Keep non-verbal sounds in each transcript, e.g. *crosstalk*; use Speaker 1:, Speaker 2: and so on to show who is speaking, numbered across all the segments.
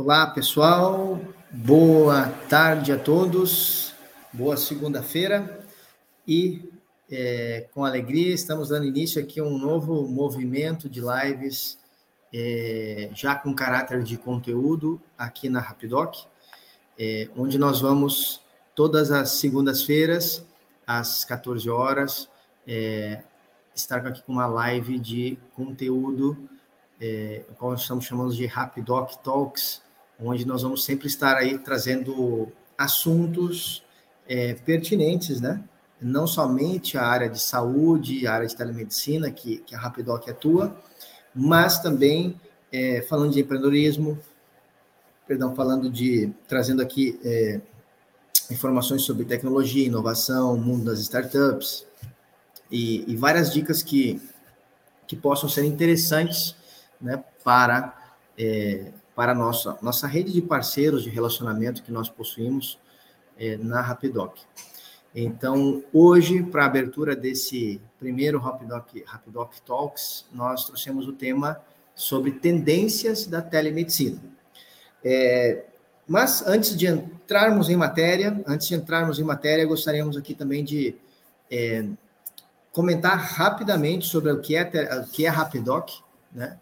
Speaker 1: Olá, pessoal. Boa tarde a todos. Boa segunda-feira. E é, com alegria estamos dando início aqui a um novo movimento de lives, é, já com caráter de conteúdo aqui na Rapidoc, é, onde nós vamos todas as segundas-feiras, às 14 horas, é, estar aqui com uma live de conteúdo é, qual estamos chamando de Rapidoc Talks, onde nós vamos sempre estar aí trazendo assuntos é, pertinentes, né? Não somente a área de saúde, a área de telemedicina, que, que a Rapidoc atua, mas também é, falando de empreendedorismo, perdão, falando de, trazendo aqui é, informações sobre tecnologia, inovação, mundo das startups, e, e várias dicas que, que possam ser interessantes né, para, é, para a nossa, nossa rede de parceiros de relacionamento que nós possuímos é, na Rapidoc. Então, hoje, para a abertura desse primeiro Rapidoc, Rapidoc Talks, nós trouxemos o tema sobre tendências da telemedicina. É, mas antes de entrarmos em matéria, antes de entrarmos em matéria, gostaríamos aqui também de é, comentar rapidamente sobre o que é, o que é Rapidoc, né?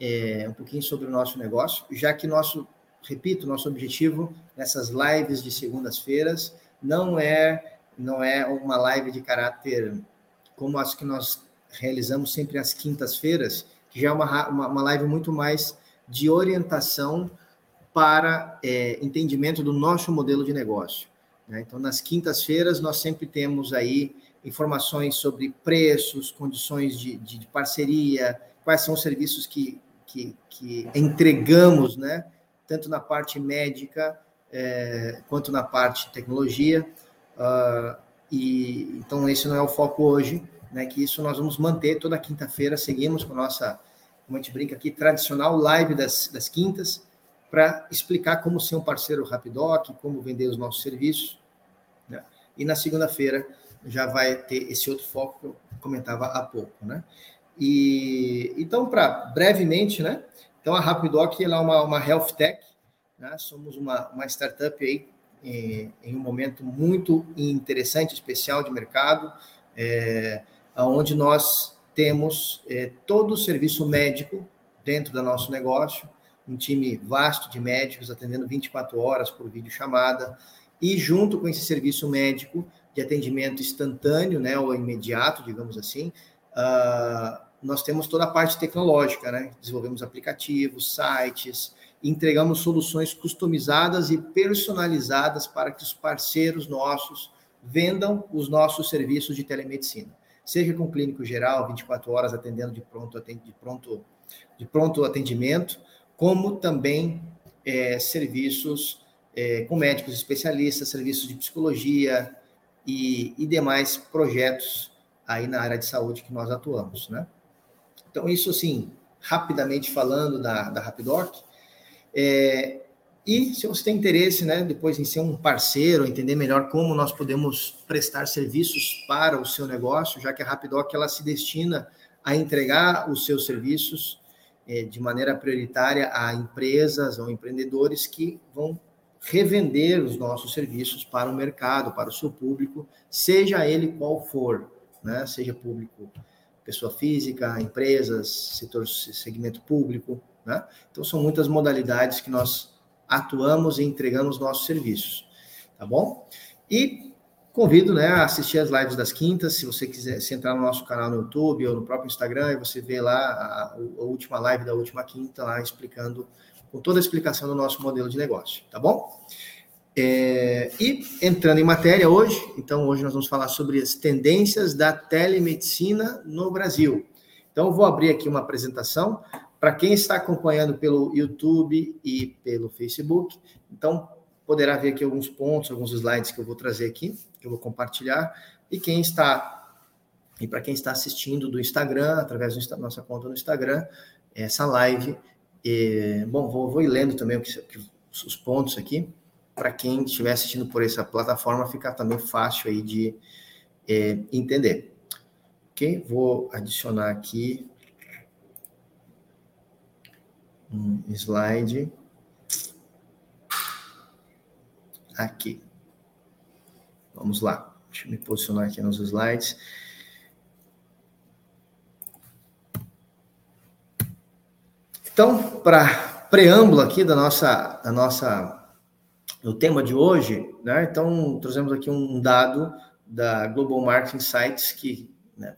Speaker 1: É, um pouquinho sobre o nosso negócio, já que nosso, repito, nosso objetivo nessas lives de segundas-feiras não é não é uma live de caráter como as que nós realizamos sempre às quintas-feiras, que já é uma, uma, uma, live muito mais de orientação para é, entendimento do nosso modelo de negócio. Né? Então, nas quintas-feiras, nós sempre temos aí informações sobre preços, condições de, de, de parceria, quais são os serviços que, que, que entregamos, né? Tanto na parte médica é, quanto na parte tecnologia. Uh, e então esse não é o foco hoje, né? Que isso nós vamos manter toda quinta-feira. Seguimos com a nossa, como a gente brinca aqui, tradicional live das, das quintas para explicar como ser um parceiro Rapidoc, como vender os nossos serviços. Né? E na segunda-feira já vai ter esse outro foco que eu comentava há pouco, né? E então, para brevemente, né? Então, a Rapidoc é uma, uma health tech, né? somos uma, uma startup aí em, em, um momento muito interessante, especial de mercado, é, onde nós temos é, todo o serviço médico dentro do nosso negócio, um time vasto de médicos atendendo 24 horas por videochamada, e junto com esse serviço médico de atendimento instantâneo, né, ou imediato, digamos assim, uh, nós temos toda a parte tecnológica, né? Desenvolvemos aplicativos, sites, entregamos soluções customizadas e personalizadas para que os parceiros nossos vendam os nossos serviços de telemedicina. Seja com clínico geral, 24 horas atendendo de pronto, de pronto, de pronto atendimento, como também é, serviços é, com médicos especialistas, serviços de psicologia e, e demais projetos aí na área de saúde que nós atuamos, né? Então, isso assim, rapidamente falando da, da Rapidoc. É, e se você tem interesse, né, depois em ser um parceiro, entender melhor como nós podemos prestar serviços para o seu negócio, já que a Rapidoc ela se destina a entregar os seus serviços é, de maneira prioritária a empresas ou empreendedores que vão revender os nossos serviços para o mercado, para o seu público, seja ele qual for, né? seja público pessoa física, empresas, setor, segmento público, né? Então, são muitas modalidades que nós atuamos e entregamos nossos serviços, tá bom? E convido, né, a assistir as lives das quintas, se você quiser se entrar no nosso canal no YouTube ou no próprio Instagram, e você vê lá a, a última live da última quinta, lá explicando, com toda a explicação do nosso modelo de negócio, tá bom? É, e entrando em matéria hoje, então hoje nós vamos falar sobre as tendências da telemedicina no Brasil. Então vou abrir aqui uma apresentação para quem está acompanhando pelo YouTube e pelo Facebook. Então poderá ver aqui alguns pontos, alguns slides que eu vou trazer aqui, que eu vou compartilhar. E quem está e para quem está assistindo do Instagram, através da nossa conta no Instagram, essa live. É, bom, vou, vou ir lendo também os pontos aqui para quem estiver assistindo por essa plataforma, ficar também fácil aí de é, entender. Ok? Vou adicionar aqui um slide. aqui. Vamos lá. Deixa eu me posicionar aqui nos slides. Então, para preâmbulo aqui da nossa, da nossa, do tema de hoje, né? Então, trazemos aqui um dado da Global Marketing Insights que, né,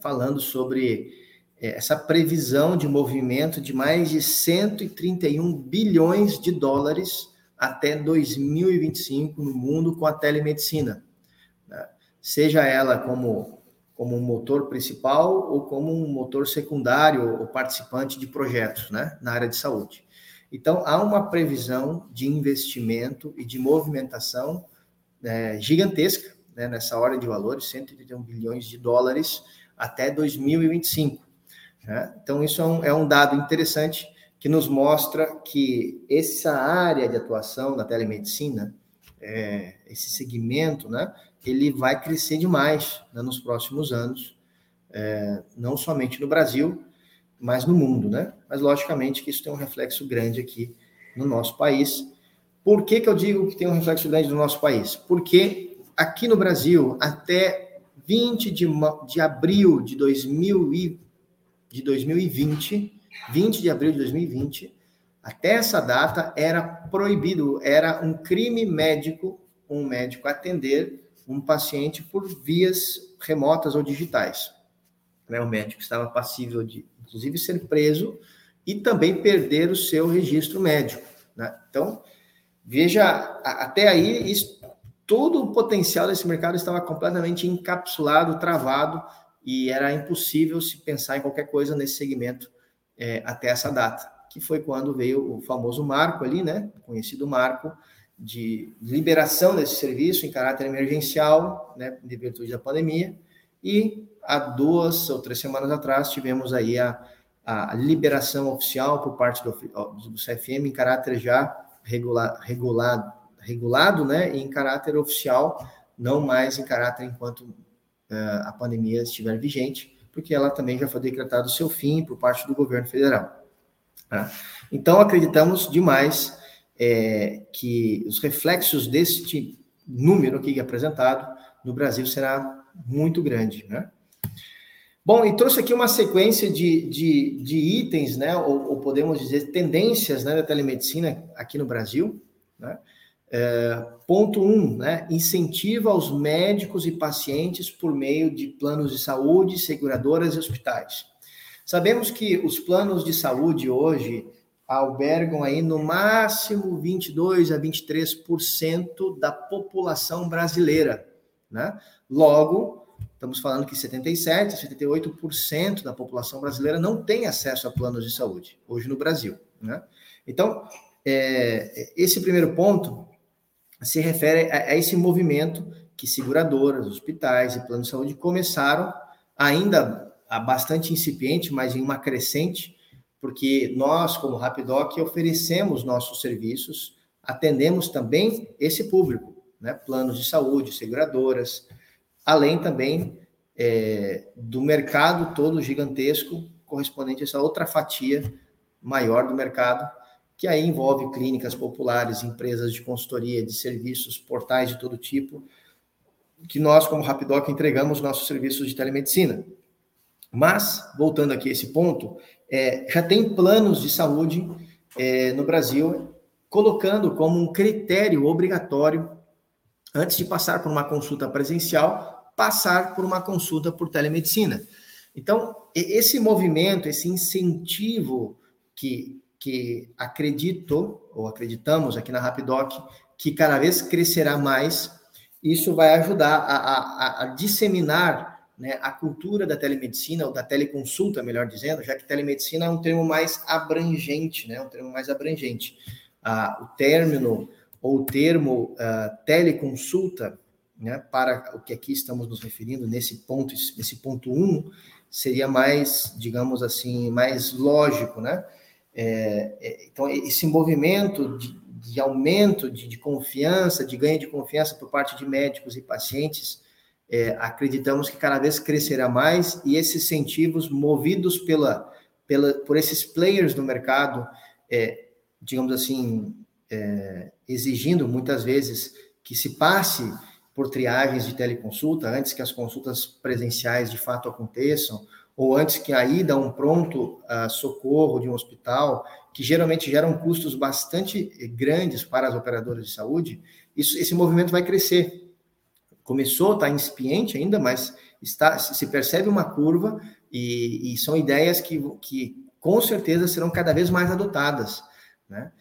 Speaker 1: falando sobre é, essa previsão de movimento de mais de 131 bilhões de dólares até 2025 no mundo com a telemedicina, né? seja ela como como um motor principal ou como um motor secundário ou participante de projetos, né, na área de saúde. Então há uma previsão de investimento e de movimentação é, gigantesca né, nessa ordem de valores, 131 bilhões de dólares até 2025. Né? Então isso é um, é um dado interessante que nos mostra que essa área de atuação da telemedicina, é, esse segmento, né, ele vai crescer demais né, nos próximos anos, é, não somente no Brasil, mas no mundo, né? Mas logicamente que isso tem um reflexo grande aqui no nosso país. Por que, que eu digo que tem um reflexo grande no nosso país? Porque aqui no Brasil, até 20 de, de abril de, 2000 e, de 2020, 20 de abril de 2020, até essa data era proibido, era um crime médico um médico atender um paciente por vias remotas ou digitais. Né? O médico estava passível de, inclusive, ser preso e também perder o seu registro médico. Né? Então, veja, até aí, isso, todo o potencial desse mercado estava completamente encapsulado, travado, e era impossível se pensar em qualquer coisa nesse segmento é, até essa data, que foi quando veio o famoso marco ali, né? Conhecido marco de liberação desse serviço em caráter emergencial, né, de virtude da pandemia, e há duas ou três semanas atrás tivemos aí a, a liberação oficial por parte do, do CFM em caráter já regulado, regulado, né, em caráter oficial, não mais em caráter enquanto uh, a pandemia estiver vigente, porque ela também já foi decretado o seu fim por parte do governo federal. Tá? Então, acreditamos demais é, que os reflexos deste número aqui apresentado no Brasil será muito grande, né? Bom, e trouxe aqui uma sequência de, de, de itens, né, ou, ou, podemos dizer tendências né, da telemedicina aqui no Brasil. Né? É, ponto 1, um, né, incentiva os médicos e pacientes por meio de planos de saúde, seguradoras e hospitais. Sabemos que os planos de saúde hoje, albergam aí no máximo 22 a 23% da população brasileira, né? Logo, estamos falando que 77, 78% da população brasileira não tem acesso a planos de saúde hoje no Brasil, né? Então, é, esse primeiro ponto se refere a, a esse movimento que seguradoras, hospitais e planos de saúde começaram ainda bastante incipiente, mas em uma crescente porque nós, como Rapidoc, oferecemos nossos serviços, atendemos também esse público, né? planos de saúde, seguradoras, além também é, do mercado todo gigantesco correspondente a essa outra fatia maior do mercado, que aí envolve clínicas populares, empresas de consultoria, de serviços, portais de todo tipo, que nós, como Rapidoc, entregamos nossos serviços de telemedicina. Mas, voltando aqui a esse ponto, é, já tem planos de saúde é, no Brasil colocando como um critério obrigatório, antes de passar por uma consulta presencial, passar por uma consulta por telemedicina. Então, esse movimento, esse incentivo que, que acredito, ou acreditamos aqui na Rapidoc, que cada vez crescerá mais, isso vai ajudar a, a, a disseminar né, a cultura da telemedicina, ou da teleconsulta, melhor dizendo, já que telemedicina é um termo mais abrangente, né, um termo mais abrangente. Ah, o término ou o termo uh, teleconsulta, né, para o que aqui estamos nos referindo, nesse ponto, nesse ponto 1, um, seria mais, digamos assim, mais lógico, né? É, é, então, esse movimento de, de aumento de, de, confiança, de ganho de confiança por parte de médicos e pacientes, é, acreditamos que cada vez crescerá mais e esses incentivos movidos pela, pela, por esses players no mercado, é, digamos assim, é, exigindo muitas vezes que se passe por triagens de teleconsulta antes que as consultas presenciais de fato aconteçam, ou antes que a ida a um pronto uh, socorro de um hospital, que geralmente geram custos bastante grandes para as operadoras de saúde, isso, esse movimento vai crescer. Começou, está incipiente ainda, mas está, se percebe uma curva e, e, são ideias que, que com certeza serão cada vez mais adotadas, né?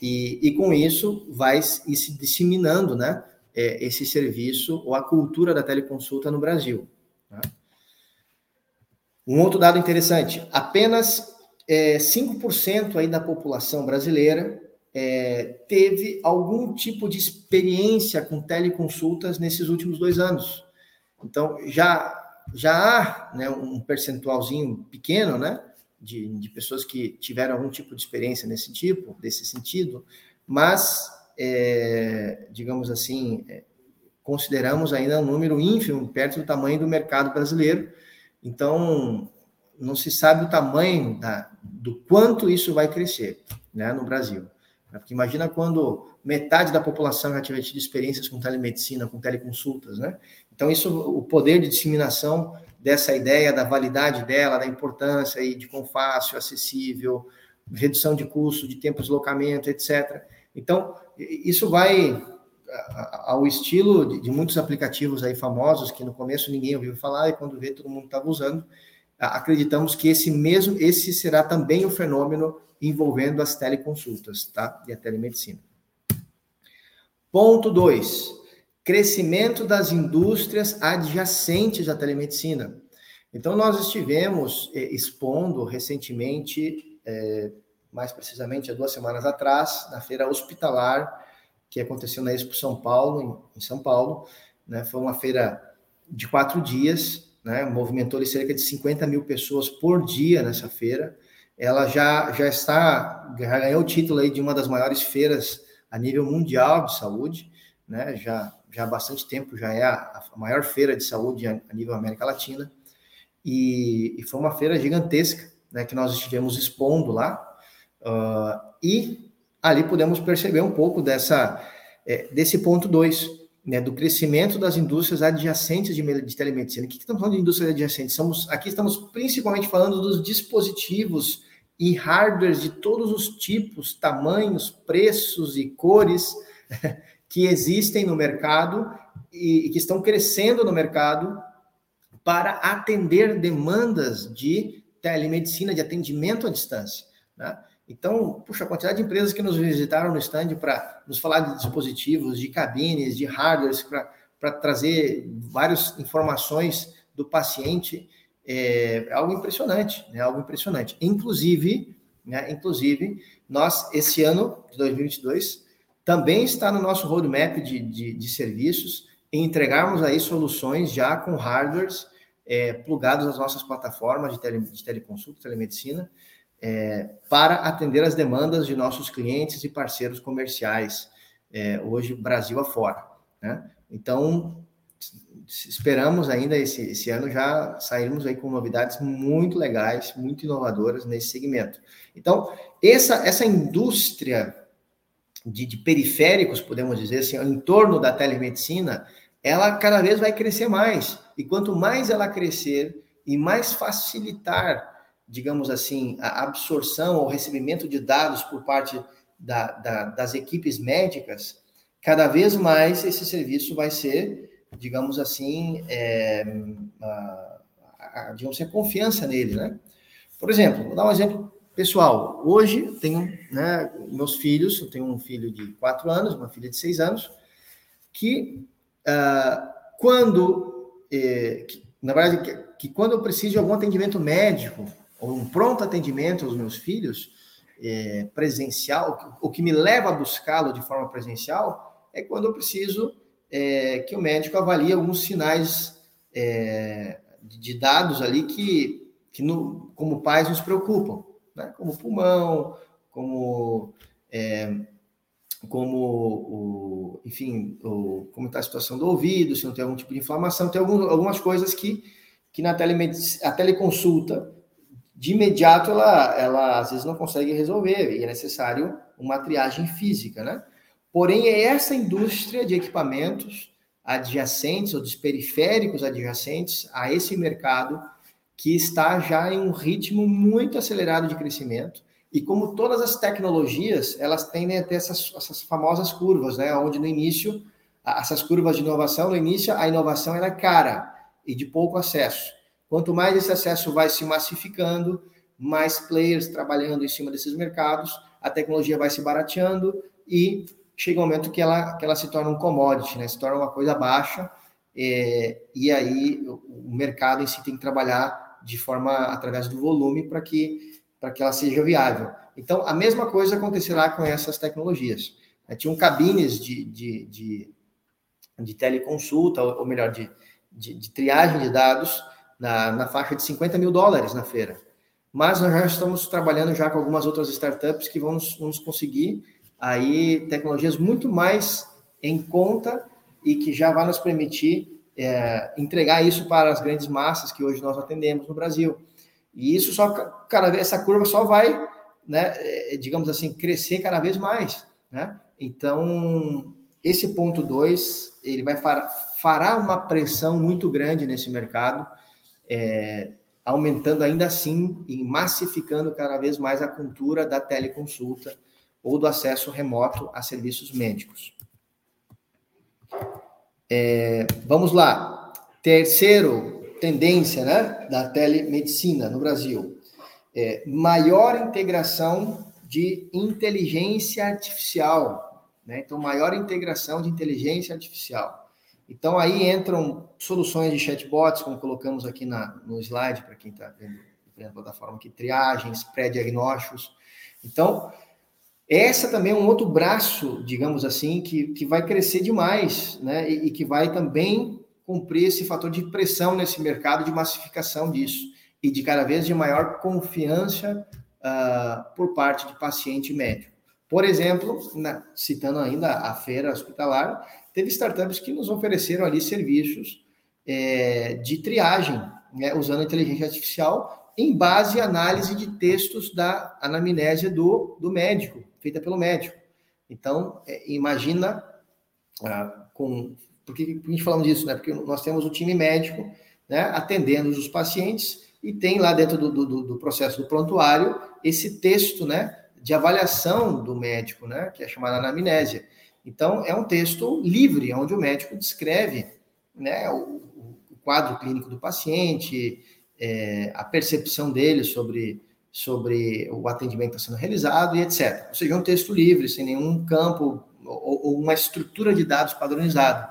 Speaker 1: E, e com isso vai se disseminando, né? É, esse serviço ou a cultura da teleconsulta no Brasil. Né? Um outro dado interessante: apenas é, 5% aí da população brasileira é, teve algum tipo de experiência com teleconsultas nesses últimos dois anos. Então, já, já há né, um percentualzinho pequeno né, de, de pessoas que tiveram algum tipo de experiência nesse tipo, desse sentido, mas, é, digamos assim, é, consideramos ainda um número ínfimo, perto do tamanho do mercado brasileiro, então, não se sabe o tamanho da, do quanto isso vai crescer né, no Brasil. Porque imagina quando metade da população já tiver tido experiências com telemedicina, com teleconsultas, né? Então, isso, o poder de disseminação dessa ideia, da validade dela, da importância aí de quão fácil, acessível, redução de custo, de tempo de deslocamento, etc. Então, isso vai ao estilo de, muitos aplicativos aí famosos que no começo ninguém ouviu falar e quando vê todo mundo estava usando, acreditamos que esse mesmo esse será também o fenômeno envolvendo as teleconsultas, tá? E a telemedicina. Ponto 2. Crescimento das indústrias adjacentes à telemedicina. Então, nós estivemos eh, expondo recentemente, eh, mais precisamente há duas semanas atrás, na feira hospitalar que aconteceu na Expo São Paulo, em, São Paulo. Né? Foi uma feira de quatro dias, né? movimentou cerca de 50 mil pessoas por dia nessa feira. Ela já, já está, já ganhou o título aí de uma das maiores feiras a nível mundial de saúde, né? já, já há bastante tempo, já é a, a maior feira de saúde a, a nível América Latina. E, e, foi uma feira gigantesca, né, que nós estivemos expondo lá. Uh, e ali podemos perceber um pouco dessa, é, desse ponto 2, né, do crescimento das indústrias adjacentes de, de telemedicina. O que, que estamos falando de indústrias adjacentes? Somos, aqui estamos principalmente falando dos dispositivos e hardwares de todos os tipos, tamanhos, preços e cores *laughs* que existem no mercado e, e que estão crescendo no mercado para atender demandas de telemedicina, de atendimento à distância. Né? Então, puxa, a quantidade de empresas que nos visitaram no stand para nos falar de dispositivos, de cabines, de hardwares, para trazer várias informações do paciente, é, é algo impressionante, né? Algo impressionante. Inclusive, né? Inclusive, nós, esse ano de 2022, também está no nosso roadmap de, de, de serviços em entregarmos aí soluções já com hardwares é, plugados nas nossas plataformas de, tele, de teleconsulta, telemedicina, é, para atender as demandas de nossos clientes e parceiros comerciais, é, hoje Brasil afora. Né? Então, esperamos ainda esse, esse ano já sairmos aí com novidades muito legais, muito inovadoras nesse segmento. Então, essa, essa indústria de, de periféricos, podemos dizer assim, em torno da telemedicina, ela cada vez vai crescer mais. E quanto mais ela crescer e mais facilitar digamos assim, a absorção ou recebimento de dados por parte da, da, das equipes médicas, cada vez mais esse serviço vai ser, digamos assim, é, a, a, digamos assim, a confiança nele, né? Por exemplo, vou dar um exemplo pessoal. Hoje tenho, né, meus filhos, eu tenho um filho de quatro anos, uma filha de seis anos, que uh, quando, eh, que, na verdade, que, que quando eu preciso de algum atendimento médico, um pronto atendimento aos meus filhos, é, presencial, o que me leva a buscá-lo de forma presencial é quando eu preciso é, que o médico avalie alguns sinais é, de dados ali que, que no, como pais nos preocupam, né? como pulmão, como, é, como o, enfim, o, como está a situação do ouvido, se não tem algum tipo de inflamação, tem algum, algumas coisas que, que na telemedicina, a teleconsulta de imediato ela, ela às vezes não consegue resolver e é necessário uma triagem física, né? Porém, é essa indústria de equipamentos adjacentes ou dos periféricos adjacentes a esse mercado que está já em um ritmo muito acelerado de crescimento. E como todas as tecnologias, elas tendem a ter essas, essas famosas curvas, né? Onde no início, essas curvas de inovação, no início a inovação era cara e de pouco acesso. Quanto mais esse acesso vai se massificando, mais players trabalhando em cima desses mercados, a tecnologia vai se barateando e chega um momento que ela, que ela se torna um commodity, né? se torna uma coisa baixa, é, e aí o mercado em si tem que trabalhar de forma através do volume para que, que ela seja viável. Então, a mesma coisa acontecerá com essas tecnologias. É, tinham cabines de, de, de, de teleconsulta, ou melhor, de, de, de, triagem de dados na, na faixa de 50 mil dólares na feira. Mas nós já estamos trabalhando já com algumas outras startups que vão nos, conseguir aí tecnologias muito mais em conta e que já vai nos permitir é, entregar isso para as grandes massas que hoje nós atendemos no Brasil. E isso só vez essa curva só vai, né, é, digamos assim, crescer cada vez mais, né? Então, esse ponto 2, ele vai far, fará uma pressão muito grande nesse mercado, é, aumentando ainda assim e massificando cada vez mais a cultura da teleconsulta, ou do acesso remoto a serviços médicos. É, vamos lá. Terceiro tendência né, da telemedicina no Brasil. É, maior integração de inteligência artificial. Né? Então, maior integração de inteligência artificial. Então, aí entram soluções de chatbots, como colocamos aqui na, no slide, para quem está vendo a plataforma aqui, triagens, pré-diagnósticos. Então, essa também é um outro braço, digamos assim, que, que vai crescer demais, né? E, e, que vai também cumprir esse fator de pressão nesse mercado de massificação disso e de cada vez de maior confiança uh, por parte de paciente médico. Por exemplo, na, citando ainda a feira hospitalar, teve startups que nos ofereceram ali serviços é, de triagem, né, usando inteligência artificial em base à análise de textos da anamnésia do, do médico feita pelo médico. Então, é, imagina ah, com. Por que a gente falamos disso? Né? Porque nós temos o time médico né, atendendo os pacientes e tem lá dentro do, do, do, processo do prontuário esse texto né, de avaliação do médico, né, que é chamada anamnésia. Então, é um texto livre, onde o médico descreve né, o, o quadro clínico do paciente, é, a percepção dele sobre sobre o atendimento está sendo realizado e etc. Ou seja, um texto livre, sem nenhum campo ou, ou uma estrutura de dados padronizado.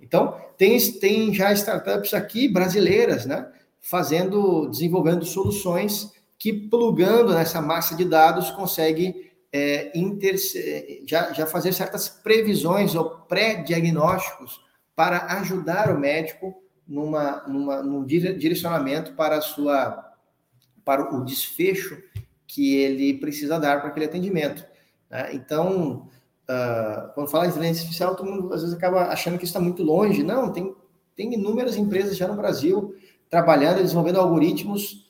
Speaker 1: Então, tem, tem já startups aqui brasileiras, né, fazendo, desenvolvendo soluções que, plugando nessa massa de dados, consegue é, já, já fazer certas previsões ou pré-diagnósticos para ajudar o médico numa, numa, num direcionamento para a sua para o desfecho que ele precisa dar para aquele atendimento. Né? Então, uh, quando fala de inteligência artificial, todo mundo às vezes acaba achando que isso está muito longe. Não, tem, tem inúmeras empresas já no Brasil trabalhando, desenvolvendo algoritmos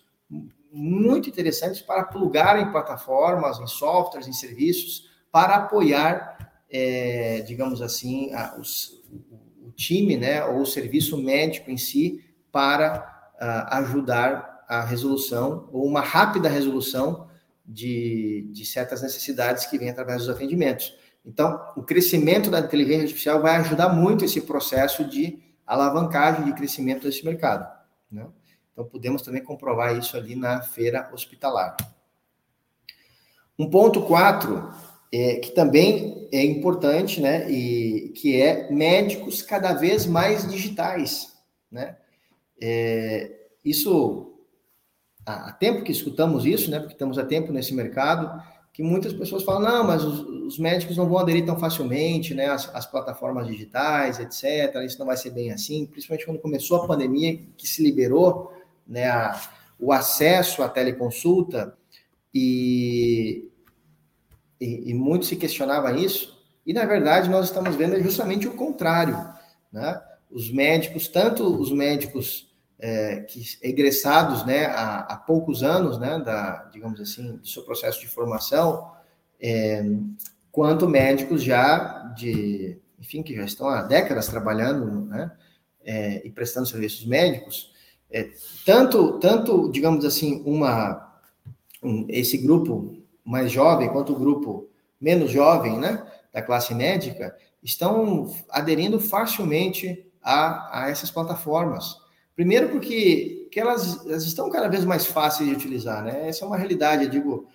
Speaker 1: muito interessantes para plugar em plataformas, em softwares, em serviços, para apoiar, é, digamos assim, a, os, o time, né, ou o serviço médico em si, para uh, ajudar a resolução ou uma rápida resolução de, de certas necessidades que vêm através dos atendimentos. Então, o crescimento da inteligência artificial vai ajudar muito esse processo de alavancagem de crescimento desse mercado. Né? Então, podemos também comprovar isso ali na feira hospitalar. Um ponto 4, é, que também é importante, né, e que é médicos cada vez mais digitais, né? É, isso há tempo que escutamos isso, né? Porque estamos há tempo nesse mercado, que muitas pessoas falam, não, mas os, os médicos não vão aderir tão facilmente, né? As, as, plataformas digitais, etc. Isso não vai ser bem assim, principalmente quando começou a pandemia, que se liberou, né? A, o acesso à teleconsulta e, e, e muito se questionava isso. E na verdade nós estamos vendo justamente o contrário, né? Os médicos, tanto os médicos é, que egressados né, há, há, poucos anos, né, da, digamos assim, do seu processo de formação, é, quanto médicos já de, enfim, que já estão há décadas trabalhando, né, é, e prestando serviços médicos, é, tanto, tanto, digamos assim, uma, um, esse grupo mais jovem quanto o grupo menos jovem, né, da classe médica, estão aderindo facilmente a, a essas plataformas. Primeiro porque que elas, elas, estão cada vez mais fáceis de utilizar, né? Essa é uma realidade, eu digo,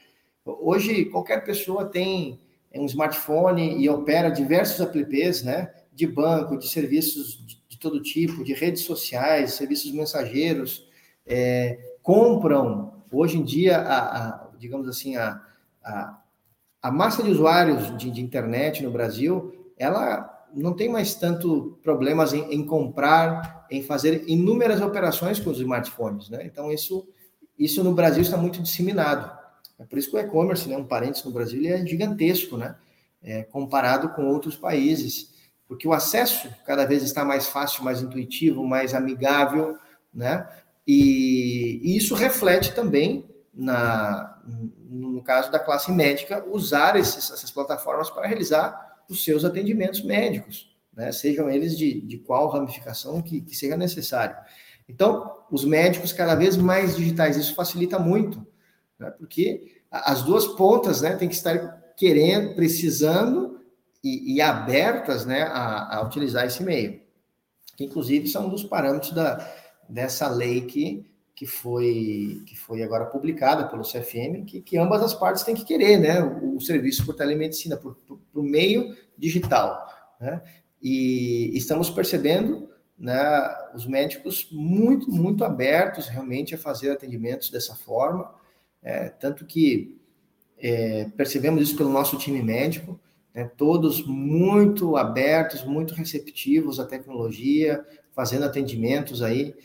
Speaker 1: hoje qualquer pessoa tem um smartphone e opera diversos apps, né? De banco, de serviços todo tipo, de redes sociais, serviços mensageiros, é, compram hoje em dia a, a digamos assim a, a, a, massa de usuários de, de internet no Brasil, ela não tem mais tanto problemas em, em, comprar, em fazer inúmeras operações com os smartphones, né? Então isso isso no Brasil está muito disseminado. É por isso que o e-commerce, né, um parênteses no Brasil, ele é gigantesco, né? É, comparado com outros países, porque o acesso cada vez está mais fácil, mais intuitivo, mais amigável, né? E, e isso reflete também na, no caso da classe médica, usar esses, essas plataformas para realizar os seus atendimentos médicos, né? sejam eles de, de qual ramificação que, que seja necessário. Então, os médicos cada vez mais digitais, isso facilita muito, né? porque as duas pontas né, têm que estar querendo, precisando e, e abertas né, a, a, utilizar esse meio, que inclusive são um dos parâmetros da, dessa lei que que foi, que foi agora publicada pelo CFM, que, que ambas as partes têm que querer, né, o, o serviço por telemedicina, por, por, por meio digital, né, e estamos percebendo, né, os médicos muito, muito abertos realmente a fazer atendimentos dessa forma, é, tanto que é, percebemos isso pelo nosso time médico, né, todos muito abertos, muito receptivos à tecnologia, fazendo atendimentos aí,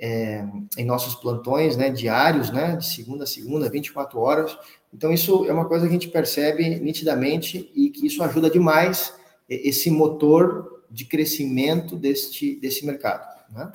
Speaker 1: é, em nossos plantões né, diários, né, de segunda a segunda, 24 horas. Então, isso é uma coisa que a gente percebe nitidamente e que isso ajuda demais esse motor de crescimento deste, desse mercado. Né?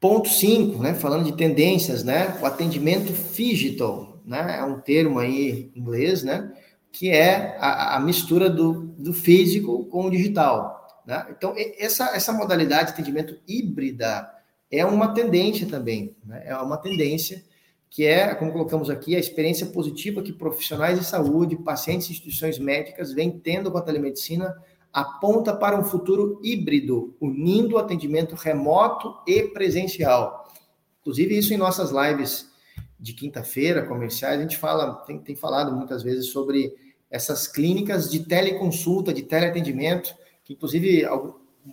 Speaker 1: Ponto 5, né, falando de tendências, né, o atendimento digital, né, é um termo aí em inglês, né, que é a, a mistura do, do físico com o digital. Né? Então, essa, essa modalidade de atendimento híbrida, é uma tendência também, né? é uma tendência que é, como colocamos aqui, a experiência positiva que profissionais de saúde, pacientes e instituições médicas vêm tendo com a telemedicina aponta para um futuro híbrido, unindo atendimento remoto e presencial. Inclusive, isso em nossas lives de quinta-feira, comerciais, a gente fala, tem, tem falado muitas vezes sobre essas clínicas de teleconsulta, de teleatendimento, que inclusive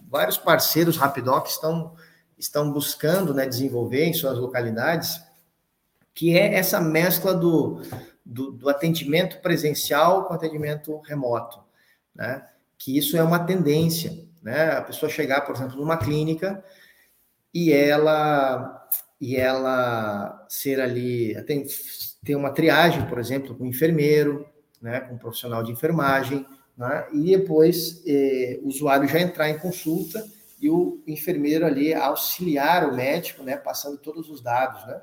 Speaker 1: vários parceiros Rapidoc estão estão buscando né, desenvolver em suas localidades, que é essa mescla do, do, do atendimento presencial com atendimento remoto, né? Que isso é uma tendência, né? A pessoa chegar, por exemplo, numa clínica e ela e ela ser ali tem, tem uma triagem, por exemplo, com um enfermeiro, né, com um profissional de enfermagem, né, e depois eh, o usuário já entrar em consulta e o enfermeiro ali auxiliar o médico, né, passando todos os dados, né?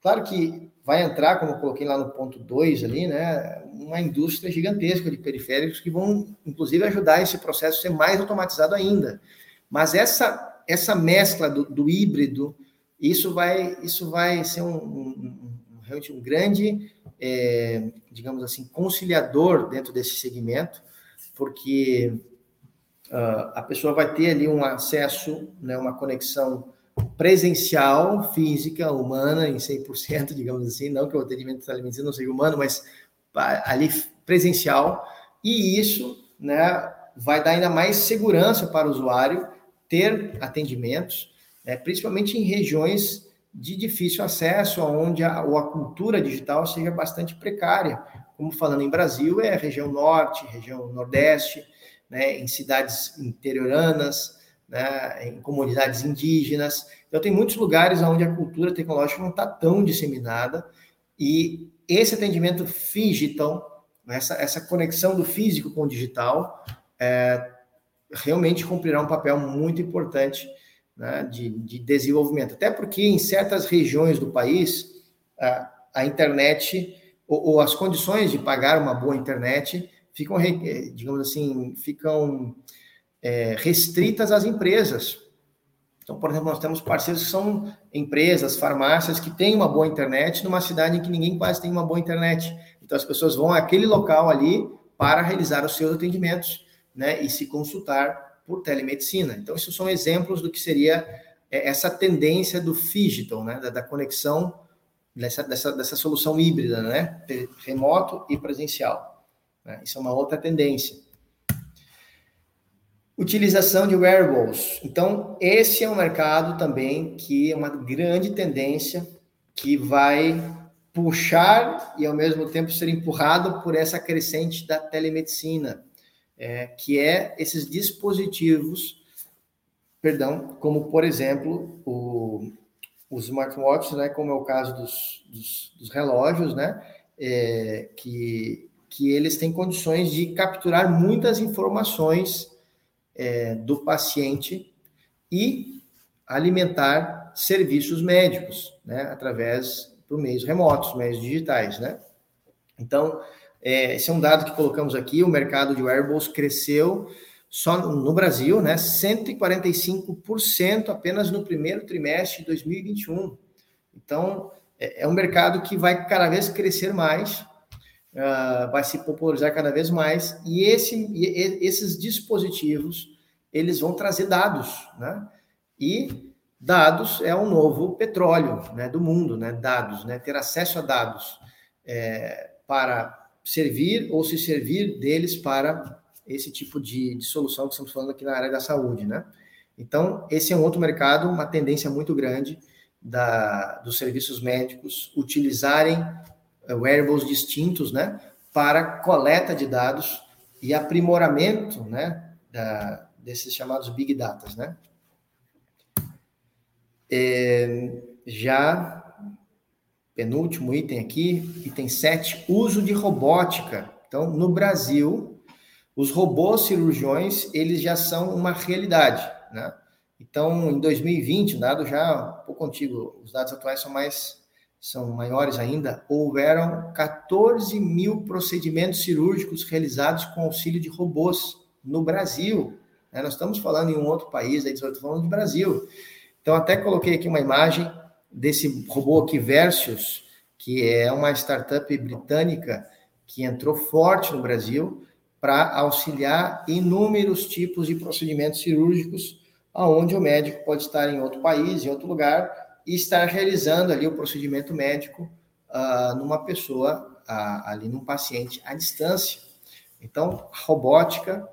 Speaker 1: Claro que vai entrar, como eu coloquei lá no ponto 2 ali, né, uma indústria gigantesca de periféricos que vão, inclusive, ajudar esse processo a ser mais automatizado ainda. Mas essa essa mescla do, do híbrido, isso vai isso vai ser um, um, um, um grande, é, digamos assim, conciliador dentro desse segmento, porque Uh, a pessoa vai ter ali um acesso, né, uma conexão presencial, física, humana, em 100%, *laughs* digamos assim, não que o atendimento telemedicina não seja humano, mas ali presencial, e isso né, vai dar ainda mais segurança para o usuário ter atendimentos, né, principalmente em regiões de difícil acesso, onde a, a cultura digital seja bastante precária, como falando em Brasil, é região norte, região nordeste, né, em cidades interioranas, né, em comunidades indígenas. Então, tem muitos lugares onde a cultura tecnológica não está tão disseminada e esse atendimento digital, essa, essa conexão do físico com o digital, é, realmente cumprirá um papel muito importante né, de, de, desenvolvimento. Até porque em certas regiões do país, a, a internet ou, ou, as condições de pagar uma boa internet ficam, eh, digamos assim, ficam é, restritas às empresas. Então, por exemplo, nós temos parceiros que são empresas, farmácias que têm uma boa internet numa cidade em que ninguém quase tem uma boa internet. Então, as pessoas vão àquele local ali para realizar os seus atendimentos né, e se consultar por telemedicina. Então, esses são exemplos do que seria é, essa tendência do digital, né, da, da conexão dessa, dessa, dessa solução híbrida, né, remoto e presencial. Né? Isso é uma outra tendência. Utilização de wearables. Então, esse é um mercado também que é uma grande tendência que vai puxar e ao mesmo tempo ser empurrado por essa crescente da telemedicina é, que é esses dispositivos, perdão, como por exemplo o, os smartwatches, né, como é o caso dos, dos, dos relógios, né, é, que, que eles têm condições de capturar muitas informações é, do paciente e alimentar serviços médicos, né, através por meios remotos, meios digitais, né. Então, é, esse é um dado que colocamos aqui, o mercado de wearables cresceu só no Brasil, né, 145% apenas no primeiro trimestre de 2021. Então, é, é um mercado que vai cada vez crescer mais, uh, vai se popularizar cada vez mais, e, esse, e esses dispositivos, eles vão trazer dados, né? E dados é o novo petróleo né, do mundo, né? Dados, né? Ter acesso a dados é, para servir ou se servir deles para esse tipo de, de solução que estamos falando aqui na área da saúde, né? Então, esse é um outro mercado, uma tendência muito grande da, dos serviços médicos utilizarem eh, wearables distintos, né, para coleta de dados e aprimoramento, né, da, desses chamados big data, né? É, já penúltimo item aqui, item 7, uso de robótica. Então, no Brasil, os robôs cirurgiões, eles já são uma realidade, né? Então, em 2020, dado já um pouco antigo, os dados atuais são mais são maiores ainda, houveram 14 mil procedimentos cirúrgicos realizados com auxílio de robôs no Brasil. Né? Nós estamos falando em um outro país, aí estamos falando de Brasil. Então, até coloquei aqui uma imagem desse robô aqui, Versus, que é uma startup britânica que entrou forte no Brasil para auxiliar inúmeros tipos de procedimentos cirúrgicos, aonde o médico pode estar em outro país, em outro lugar, e estar realizando ali o procedimento médico uh, numa pessoa, uh, ali num paciente à distância. Então, robótica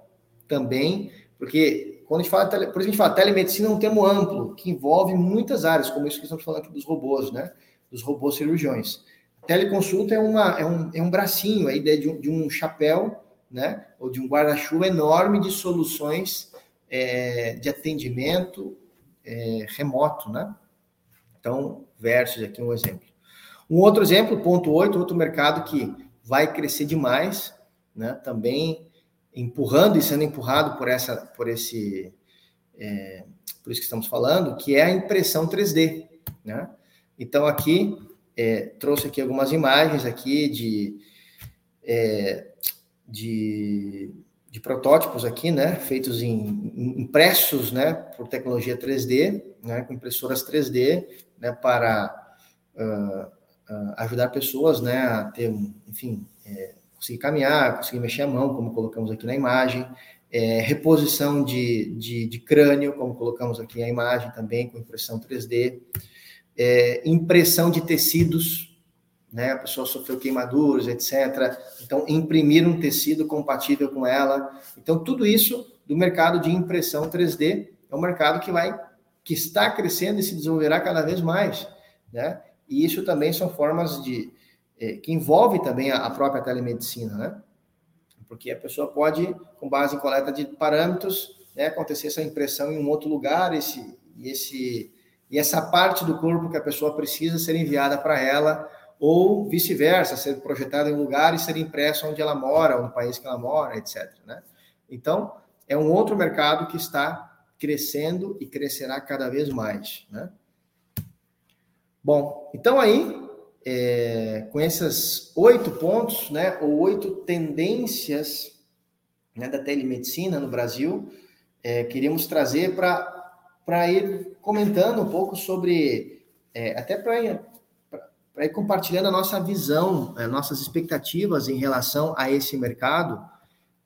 Speaker 1: também, porque quando a gente fala, por isso a gente fala telemedicina é um termo amplo, que envolve muitas áreas, como isso que estamos falando aqui dos robôs, né? Dos robôs cirurgiões. teleconsulta é, uma, é, um, é um bracinho, a ideia de um, de um chapéu, né? Ou de um guarda-chuva enorme de soluções é, de atendimento é, remoto, né? Então, versus aqui um exemplo. Um outro exemplo, ponto 8, outro mercado que vai crescer demais, né? Também empurrando e sendo empurrado por essa, por esse, é, por isso que estamos falando, que é a impressão 3D, né? Então aqui é, trouxe aqui algumas imagens aqui de, é, de, de, protótipos aqui, né? Feitos em, impressos, né? Por tecnologia 3D, né? Com impressoras 3D, né? Para uh, uh, ajudar pessoas, né? A ter, enfim, é, conseguir caminhar, conseguir mexer a mão, como colocamos aqui na imagem, é, reposição de, de, de, crânio, como colocamos aqui na imagem também, com impressão 3D, é, impressão de tecidos, né, a pessoa sofreu queimaduras, etc. Então, imprimir um tecido compatível com ela. Então, tudo isso do mercado de impressão 3D é um mercado que vai, que está crescendo e se desenvolverá cada vez mais, né? E isso também são formas de, é, que envolve também a, a, própria telemedicina, né? Porque a pessoa pode, com base em coleta de parâmetros, né, acontecer essa impressão em um outro lugar, esse, esse, e essa parte do corpo que a pessoa precisa ser enviada para ela, ou vice-versa, ser projetada em um lugar e ser impresso onde ela mora, ou no país que ela mora, etc. Né? Então, é um outro mercado que está crescendo e crescerá cada vez mais, né? Bom, então aí, é, com esses oito pontos, né, ou oito tendências né, da telemedicina no Brasil, é, queríamos trazer para ir comentando um pouco sobre, é, até para ir, compartilhando a nossa visão, as nossas expectativas em relação a esse mercado,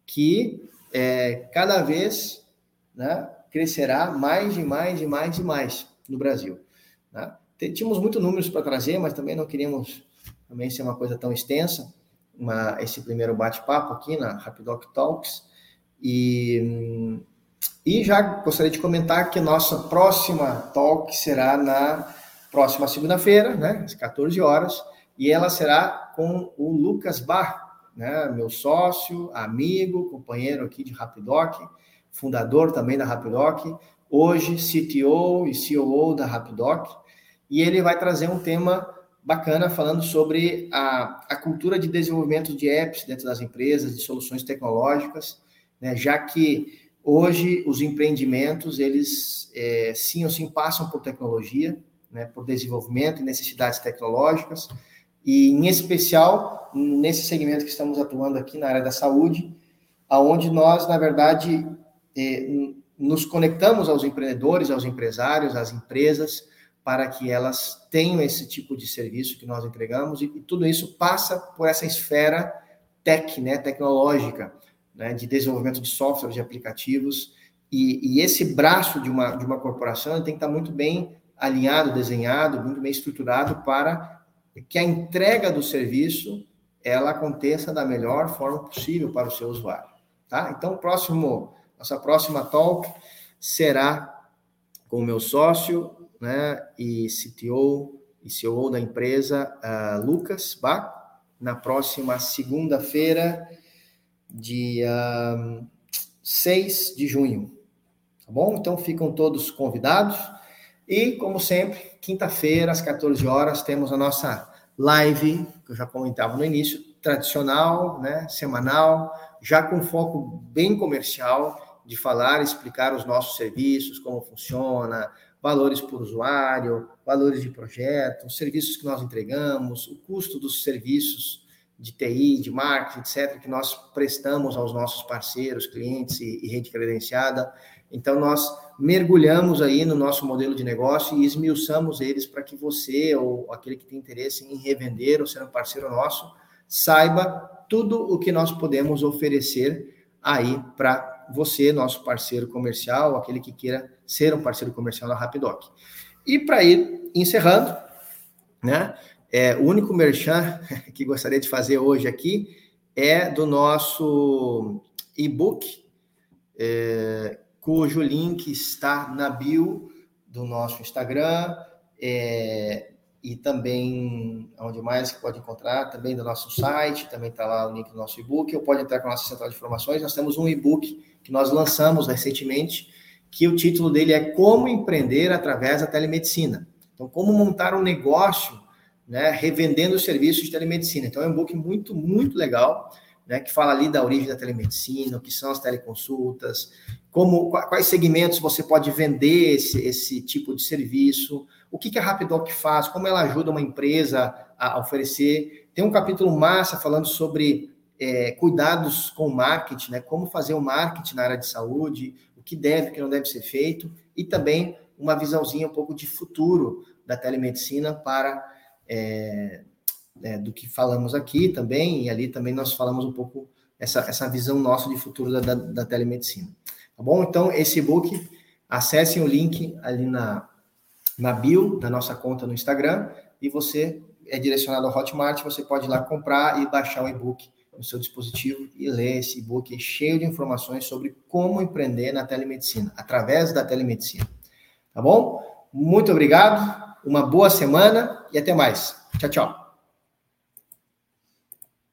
Speaker 1: que é, cada vez né, crescerá mais e mais e mais e mais no Brasil. Né? Tínhamos muitos números para trazer, mas também não queríamos também ser uma coisa tão extensa, uma, esse primeiro bate-papo aqui na Rapidoc Talks. E, e já gostaria de comentar que nossa próxima talk será na próxima segunda-feira, né, às 14 horas, e ela será com o Lucas Bar, né, meu sócio, amigo, companheiro aqui de Rapidoc, fundador também da Rapidoc, hoje CTO e COO da Rapidoc, e ele vai trazer um tema bacana falando sobre a, a cultura de desenvolvimento de apps dentro das empresas, de soluções tecnológicas, né, já que hoje os empreendimentos, eles é, sim ou sim passam por tecnologia, né, por desenvolvimento e necessidades tecnológicas, e em especial nesse segmento que estamos atuando aqui na área da saúde, aonde nós, na verdade, é, nos conectamos aos empreendedores, aos empresários, às empresas, para que elas tenham esse tipo de serviço que nós entregamos, e, e tudo isso passa por essa esfera tech, né, tecnológica, né, de desenvolvimento de software, de aplicativos, e, e, esse braço de uma, de uma corporação tem que estar muito bem alinhado, desenhado, muito bem estruturado para que a entrega do serviço ela aconteça da melhor forma possível para o seu usuário, tá? Então, próximo, nossa próxima talk será com o meu sócio, né, e CTO e CEO da empresa, uh, Lucas Bach, na próxima segunda-feira, dia 6 de junho. Tá bom? Então ficam todos convidados. E, como sempre, quinta-feira, às 14 horas, temos a nossa live, que eu já comentava no início, tradicional, né, semanal, já com foco bem comercial, de falar, explicar os nossos serviços, como funciona, valores por usuário, valores de projeto, os serviços que nós entregamos, o custo dos serviços de TI, de marketing, etc., que nós prestamos aos nossos parceiros, clientes e, e rede credenciada. Então, nós mergulhamos aí no nosso modelo de negócio e esmiuçamos eles para que você ou aquele que tem interesse em revender ou ser um parceiro nosso saiba tudo o que nós podemos oferecer aí para você, nosso parceiro comercial, aquele que queira ser um parceiro comercial da Rapidoc. E para ir encerrando, né? É, o único merchan *laughs* que gostaria de fazer hoje aqui é do nosso e-book, é, cujo link está na bio do nosso Instagram. É, e também, onde mais que pode encontrar, também do nosso site, também está lá o link do nosso e-book, ou pode entrar com a nossa central de informações. Nós temos um e-book que nós lançamos recentemente, que o título dele é Como Empreender através da Telemedicina. Então, como montar um negócio, né, revendendo serviços de telemedicina. Então, é um e-book muito, muito legal, né, que fala ali da origem da telemedicina, o que são as teleconsultas, como quais segmentos você pode vender esse, esse tipo de serviço, o que, que a Rapidoc faz, como ela ajuda uma empresa a oferecer. Tem um capítulo massa falando sobre é, cuidados com o marketing, né? como fazer o marketing na área de saúde, que deve, o que não deve ser feito, e também uma visãozinha um pouco de futuro da telemedicina para é, é, do que falamos aqui também, e ali também nós falamos um pouco essa, essa visão nossa de futuro da, da, da telemedicina. Tá bom? Então, esse e-book, acessem o link ali na, na bio da nossa conta no Instagram e você é direcionado ao Hotmart, você pode ir lá comprar e baixar o e-book no seu dispositivo e ler esse e-book cheio de informações sobre como empreender na telemedicina, através da telemedicina. Tá bom? Muito obrigado, uma boa semana e até mais. Tchau, tchau.